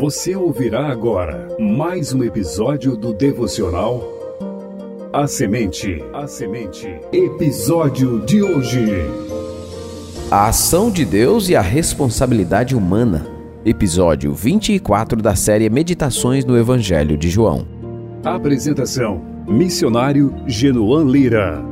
Você ouvirá agora mais um episódio do devocional A Semente. A Semente. Episódio de hoje. A ação de Deus e a responsabilidade humana. Episódio 24 da série Meditações no Evangelho de João. Apresentação: Missionário Genoan Lira.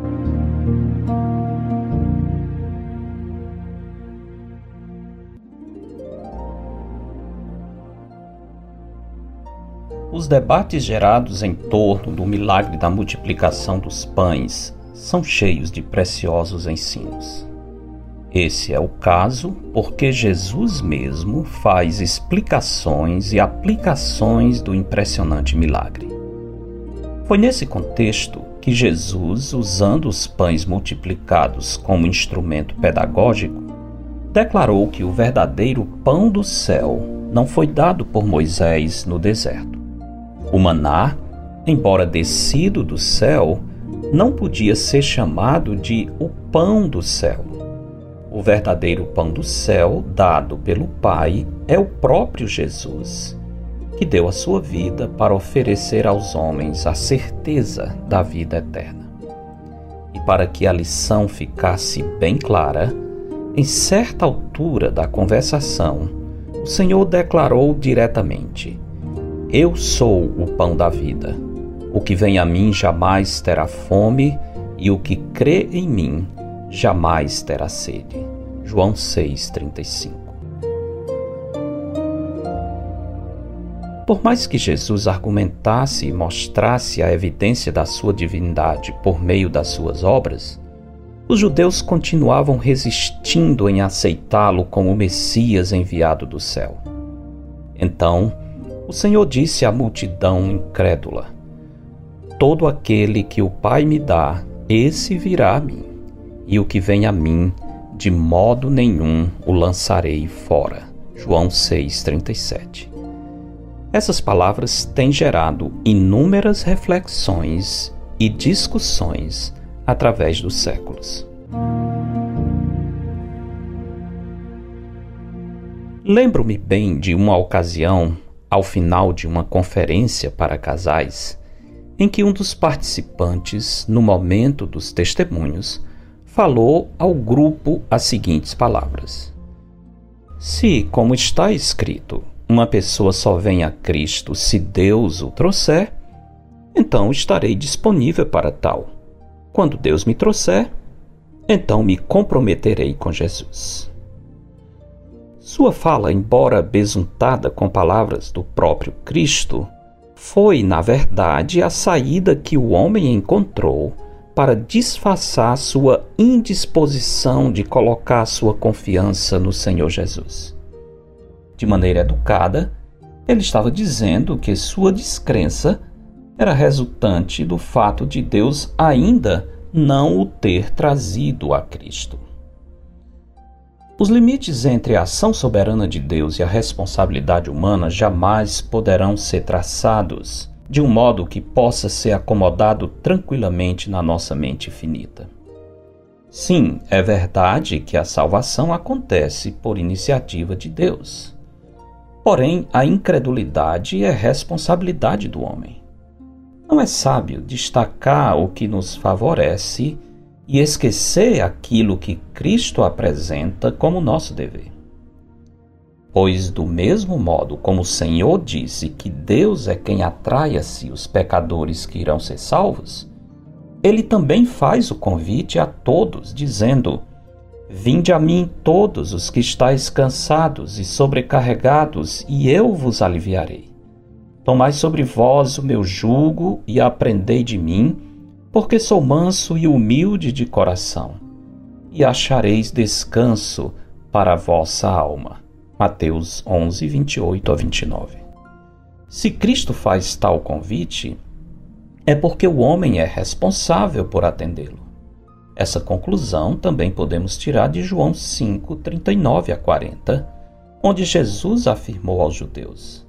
Os debates gerados em torno do milagre da multiplicação dos pães são cheios de preciosos ensinos. Esse é o caso porque Jesus mesmo faz explicações e aplicações do impressionante milagre. Foi nesse contexto que Jesus, usando os pães multiplicados como instrumento pedagógico, declarou que o verdadeiro pão do céu não foi dado por Moisés no deserto. O maná, embora descido do céu, não podia ser chamado de o pão do céu. O verdadeiro pão do céu, dado pelo Pai, é o próprio Jesus, que deu a sua vida para oferecer aos homens a certeza da vida eterna. E para que a lição ficasse bem clara, em certa altura da conversação, o Senhor declarou diretamente: eu sou o pão da vida. O que vem a mim jamais terá fome, e o que crê em mim jamais terá sede. João 6:35. Por mais que Jesus argumentasse e mostrasse a evidência da sua divindade por meio das suas obras, os judeus continuavam resistindo em aceitá-lo como o Messias enviado do céu. Então, o Senhor disse à multidão incrédula: Todo aquele que o Pai me dá, esse virá a mim, e o que vem a mim, de modo nenhum o lançarei fora. João 6,37 Essas palavras têm gerado inúmeras reflexões e discussões através dos séculos. Lembro-me bem de uma ocasião ao final de uma conferência para casais, em que um dos participantes, no momento dos testemunhos, falou ao grupo as seguintes palavras: Se, como está escrito, uma pessoa só vem a Cristo se Deus o trouxer, então estarei disponível para tal. Quando Deus me trouxer, então me comprometerei com Jesus. Sua fala, embora besuntada com palavras do próprio Cristo, foi, na verdade, a saída que o homem encontrou para disfarçar sua indisposição de colocar sua confiança no Senhor Jesus. De maneira educada, ele estava dizendo que sua descrença era resultante do fato de Deus ainda não o ter trazido a Cristo. Os limites entre a ação soberana de Deus e a responsabilidade humana jamais poderão ser traçados de um modo que possa ser acomodado tranquilamente na nossa mente finita. Sim, é verdade que a salvação acontece por iniciativa de Deus. Porém, a incredulidade é responsabilidade do homem. Não é sábio destacar o que nos favorece e esquecer aquilo que Cristo apresenta como nosso dever. Pois, do mesmo modo como o Senhor disse que Deus é quem atrai a si os pecadores que irão ser salvos, ele também faz o convite a todos, dizendo: Vinde a mim todos os que estáis cansados e sobrecarregados, e eu vos aliviarei. Tomai sobre vós o meu jugo e aprendei de mim porque sou manso e humilde de coração, e achareis descanso para a vossa alma. Mateus 11, 28 a 29. Se Cristo faz tal convite, é porque o homem é responsável por atendê-lo. Essa conclusão também podemos tirar de João 5, 39 a 40, onde Jesus afirmou aos judeus: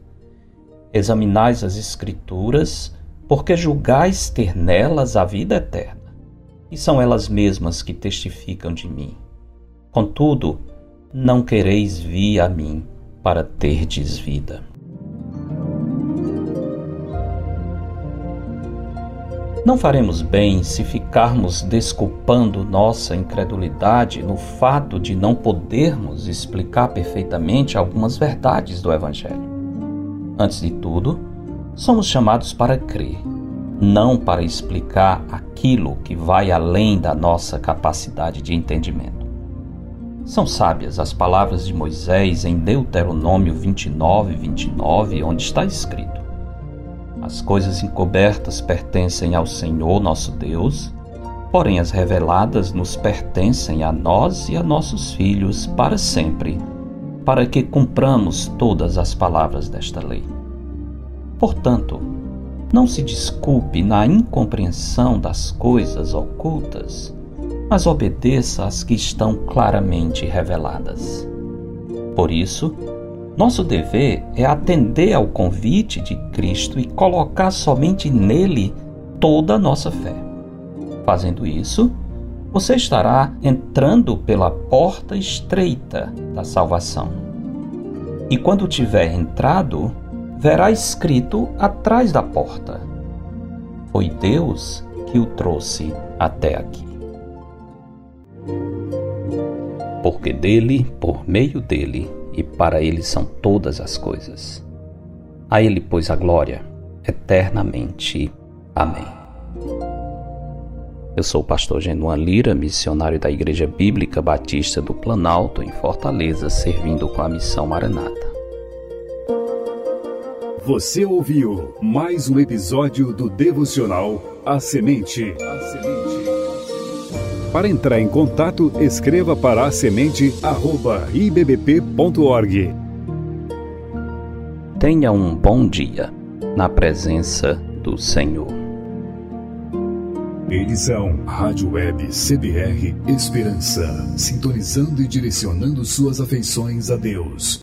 Examinais as Escrituras, porque julgais ter nelas a vida eterna, e são elas mesmas que testificam de mim. Contudo, não quereis vir a mim para terdes vida. Não faremos bem se ficarmos desculpando nossa incredulidade no fato de não podermos explicar perfeitamente algumas verdades do Evangelho. Antes de tudo, somos chamados para crer, não para explicar aquilo que vai além da nossa capacidade de entendimento. São sábias as palavras de Moisés em Deuteronômio 29, 29, onde está escrito: as coisas encobertas pertencem ao Senhor nosso Deus, porém as reveladas nos pertencem a nós e a nossos filhos para sempre, para que cumpramos todas as palavras desta lei. Portanto, não se desculpe na incompreensão das coisas ocultas, mas obedeça às que estão claramente reveladas. Por isso, nosso dever é atender ao convite de Cristo e colocar somente nele toda a nossa fé. Fazendo isso, você estará entrando pela porta estreita da salvação. E quando tiver entrado, verá escrito atrás da porta: Foi Deus que o trouxe até aqui. Porque dele, por meio dele, e para ele são todas as coisas. A ele, pois, a glória eternamente. Amém. Eu sou o pastor Genuan Lira, missionário da Igreja Bíblica Batista do Planalto, em Fortaleza, servindo com a missão Maranata. Você ouviu mais um episódio do devocional A Semente. A Semente. Para entrar em contato, escreva para a semente@ibbp.org. Tenha um bom dia na presença do Senhor. Edição Rádio Web CBR Esperança, sintonizando e direcionando suas afeições a Deus.